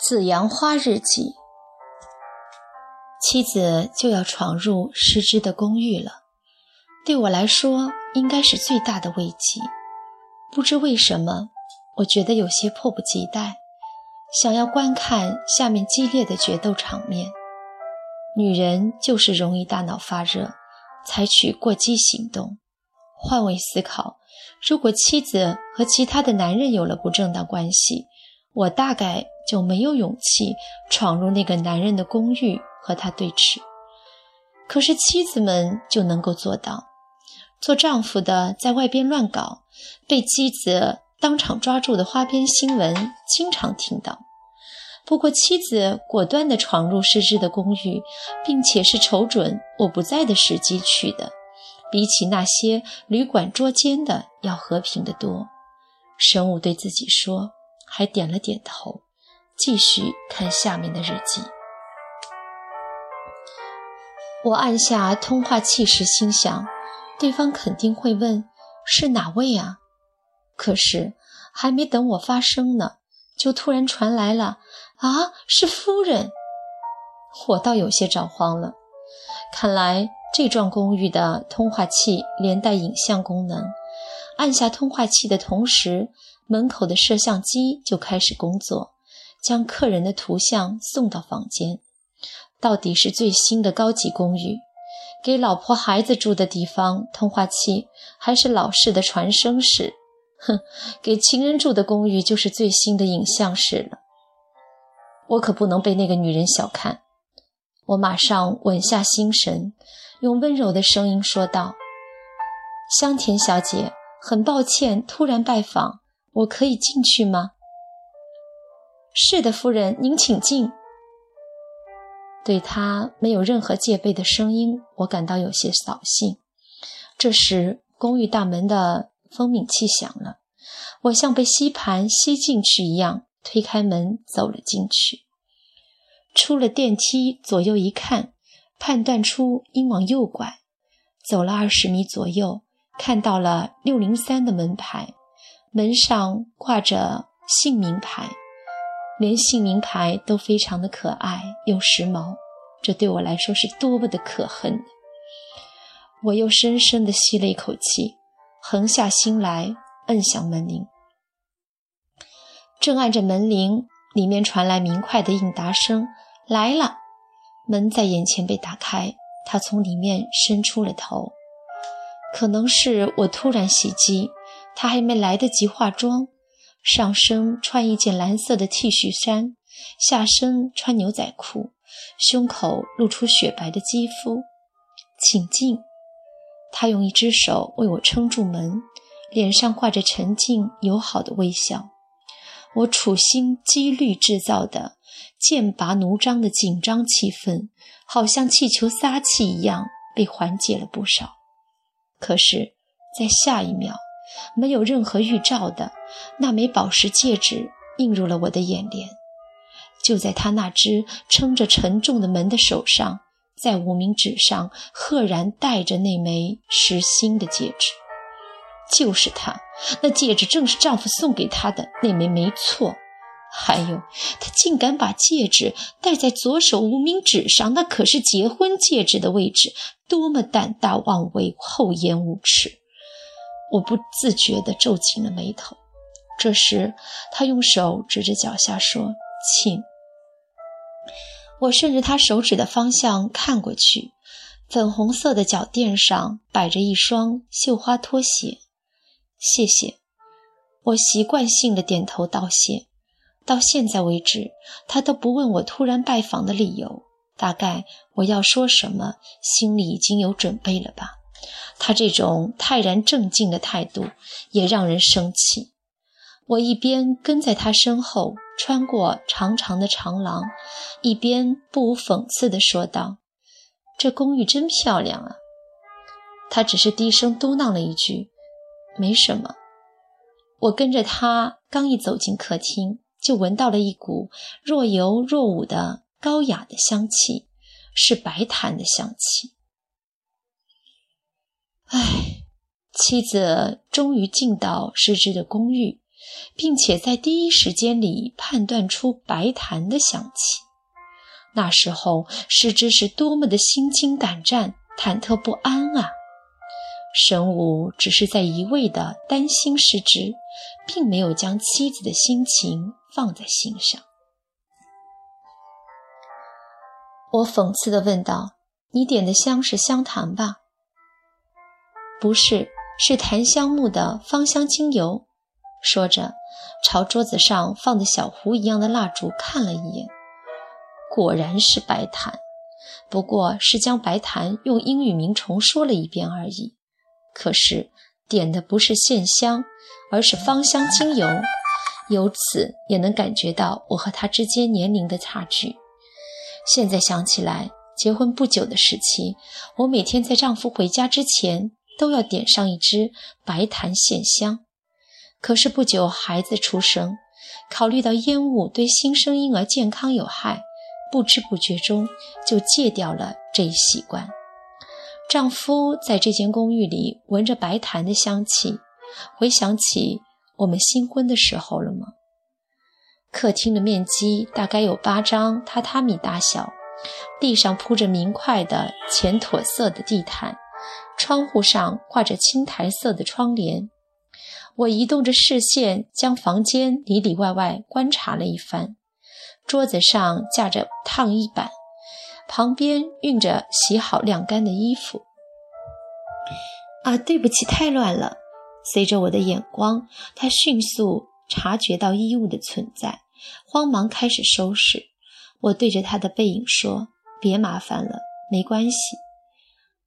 紫阳花日记，妻子就要闯入失之的公寓了，对我来说应该是最大的慰藉。不知为什么，我觉得有些迫不及待，想要观看下面激烈的决斗场面。女人就是容易大脑发热，采取过激行动。换位思考，如果妻子和其他的男人有了不正当关系，我大概就没有勇气闯入那个男人的公寓和他对峙。可是妻子们就能够做到，做丈夫的在外边乱搞，被妻子当场抓住的花边新闻经常听到。不过妻子果断地闯入失之的公寓，并且是瞅准我不在的时机去的，比起那些旅馆捉奸的要和平得多。神武对自己说。还点了点头，继续看下面的日记。我按下通话器时，心想，对方肯定会问是哪位啊？可是还没等我发声呢，就突然传来了“啊，是夫人”。我倒有些着慌了。看来这幢公寓的通话器连带影像功能。按下通话器的同时。门口的摄像机就开始工作，将客人的图像送到房间。到底是最新的高级公寓，给老婆孩子住的地方，通话器还是老式的传声室？哼，给情人住的公寓就是最新的影像室了。我可不能被那个女人小看。我马上稳下心神，用温柔的声音说道：“香甜小姐，很抱歉突然拜访。”我可以进去吗？是的，夫人，您请进。对他没有任何戒备的声音，我感到有些扫兴。这时，公寓大门的蜂鸣器响了，我像被吸盘吸进去一样，推开门走了进去。出了电梯，左右一看，判断出应往右拐。走了二十米左右，看到了六零三的门牌。门上挂着姓名牌，连姓名牌都非常的可爱又时髦，这对我来说是多么的可恨！我又深深地吸了一口气，横下心来，摁响门铃。正按着门铃，里面传来明快的应答声：“来了。”门在眼前被打开，他从里面伸出了头。可能是我突然袭击。他还没来得及化妆，上身穿一件蓝色的 T 恤衫，下身穿牛仔裤，胸口露出雪白的肌肤。请进。他用一只手为我撑住门，脸上挂着沉静友好的微笑。我处心积虑制造的剑拔弩张的紧张气氛，好像气球撒气一样被缓解了不少。可是，在下一秒。没有任何预兆的那枚宝石戒指映入了我的眼帘，就在他那只撑着沉重的门的手上，在无名指上赫然戴着那枚实心的戒指，就是他，那戒指正是丈夫送给她的那枚，没错。还有，他竟敢把戒指戴在左手无名指上，那可是结婚戒指的位置，多么胆大妄为、厚颜无耻！我不自觉地皱紧了眉头。这时，他用手指着脚下说：“请。”我顺着他手指的方向看过去，粉红色的脚垫上摆着一双绣花拖鞋。谢谢。我习惯性的点头道谢。到现在为止，他都不问我突然拜访的理由。大概我要说什么，心里已经有准备了吧。他这种泰然正静的态度也让人生气。我一边跟在他身后穿过长长的长廊，一边不无讽刺地说道：“这公寓真漂亮啊。”他只是低声嘟囔了一句：“没什么。”我跟着他刚一走进客厅，就闻到了一股若有若无的高雅的香气，是白檀的香气。唉，妻子终于进到失之的公寓，并且在第一时间里判断出白檀的香气。那时候，失之是多么的心惊胆战、忐忑不安啊！神武只是在一味的担心失职，并没有将妻子的心情放在心上。我讽刺地问道：“你点的香是香檀吧？”不是，是檀香木的芳香精油。说着，朝桌子上放的小壶一样的蜡烛看了一眼，果然是白檀，不过是将白檀用英语名重说了一遍而已。可是点的不是线香，而是芳香精油，由此也能感觉到我和他之间年龄的差距。现在想起来，结婚不久的时期，我每天在丈夫回家之前。都要点上一支白檀线香，可是不久孩子出生，考虑到烟雾对新生婴儿健康有害，不知不觉中就戒掉了这一习惯。丈夫在这间公寓里闻着白檀的香气，回想起我们新婚的时候了吗？客厅的面积大概有八张榻榻米大小，地上铺着明快的浅驼色的地毯。窗户上挂着青苔色的窗帘，我移动着视线，将房间里里外外观察了一番。桌子上架着烫衣板，旁边熨着洗好晾干的衣服。啊，对不起，太乱了。随着我的眼光，他迅速察觉到衣物的存在，慌忙开始收拾。我对着他的背影说：“别麻烦了，没关系。”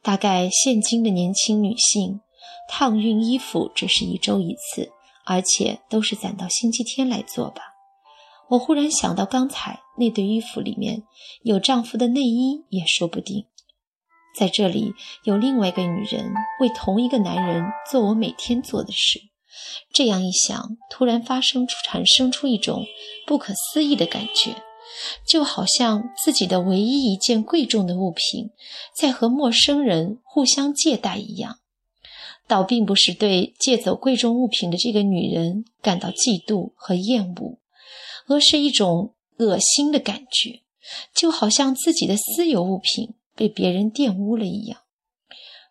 大概现今的年轻女性，烫熨衣服只是一周一次，而且都是攒到星期天来做吧。我忽然想到，刚才那堆衣服里面有丈夫的内衣也说不定。在这里有另外一个女人为同一个男人做我每天做的事。这样一想，突然发生出产生出一种不可思议的感觉。就好像自己的唯一一件贵重的物品，在和陌生人互相借贷一样，倒并不是对借走贵重物品的这个女人感到嫉妒和厌恶，而是一种恶心的感觉，就好像自己的私有物品被别人玷污了一样。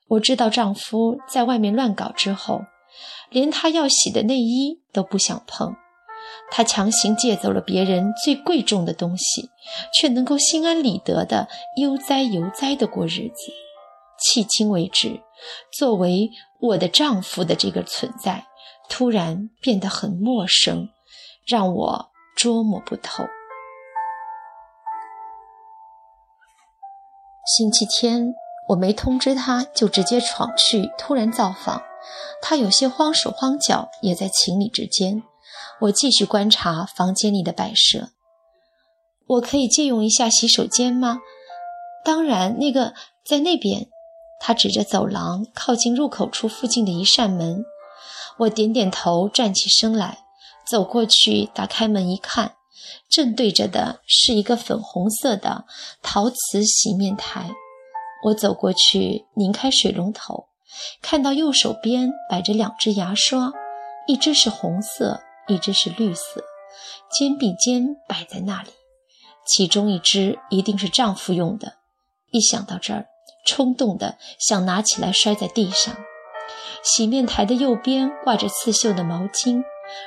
我知道丈夫在外面乱搞之后，连他要洗的内衣都不想碰。他强行借走了别人最贵重的东西，却能够心安理得的悠哉悠哉的过日子。迄今为止，作为我的丈夫的这个存在，突然变得很陌生，让我捉摸不透。星期天，我没通知他，就直接闯去，突然造访。他有些慌手慌脚，也在情理之间。我继续观察房间里的摆设。我可以借用一下洗手间吗？当然，那个在那边。他指着走廊靠近入口处附近的一扇门。我点点头，站起身来，走过去，打开门一看，正对着的是一个粉红色的陶瓷洗面台。我走过去，拧开水龙头，看到右手边摆着两只牙刷，一只是红色。一只是绿色，肩并肩摆在那里，其中一只一定是丈夫用的。一想到这儿，冲动的想拿起来摔在地上。洗面台的右边挂着刺绣的毛巾，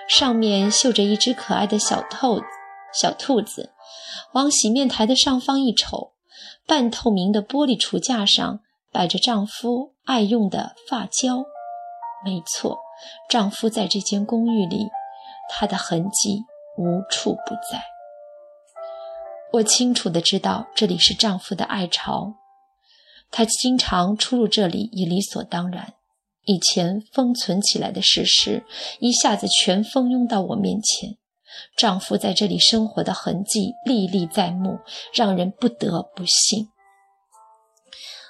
上面绣着一只可爱的小兔子。小兔子往洗面台的上方一瞅，半透明的玻璃橱架上摆着丈夫爱用的发胶。没错，丈夫在这间公寓里。他的痕迹无处不在。我清楚的知道这里是丈夫的爱巢，他经常出入这里也理所当然。以前封存起来的事实一下子全蜂拥到我面前，丈夫在这里生活的痕迹历历在目，让人不得不信。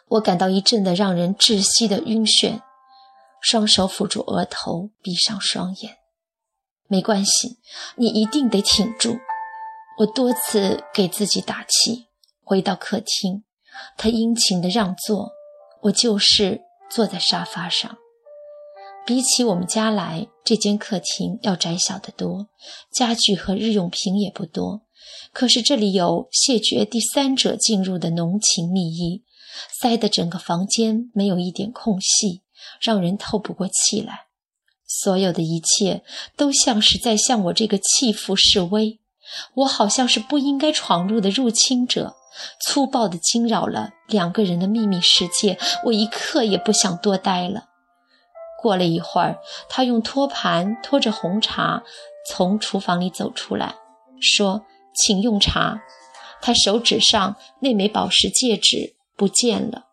我感到一阵的让人窒息的晕眩，双手抚住额头，闭上双眼。没关系，你一定得挺住。我多次给自己打气。回到客厅，他殷勤的让座，我就是坐在沙发上。比起我们家来，这间客厅要窄小得多，家具和日用品也不多。可是这里有谢绝第三者进入的浓情蜜意，塞得整个房间没有一点空隙，让人透不过气来。所有的一切都像是在向我这个弃妇示威，我好像是不应该闯入的入侵者，粗暴地惊扰了两个人的秘密世界。我一刻也不想多待了。过了一会儿，他用托盘托着红茶从厨房里走出来，说。请用茶。他手指上那枚宝石戒指不见了。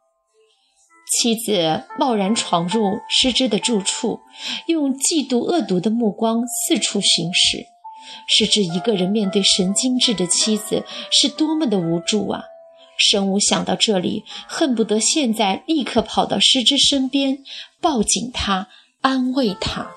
妻子贸然闯入失之的住处，用嫉妒恶毒的目光四处巡视。失之一个人面对神经质的妻子，是多么的无助啊！神武想到这里，恨不得现在立刻跑到师之身边，抱紧他，安慰他。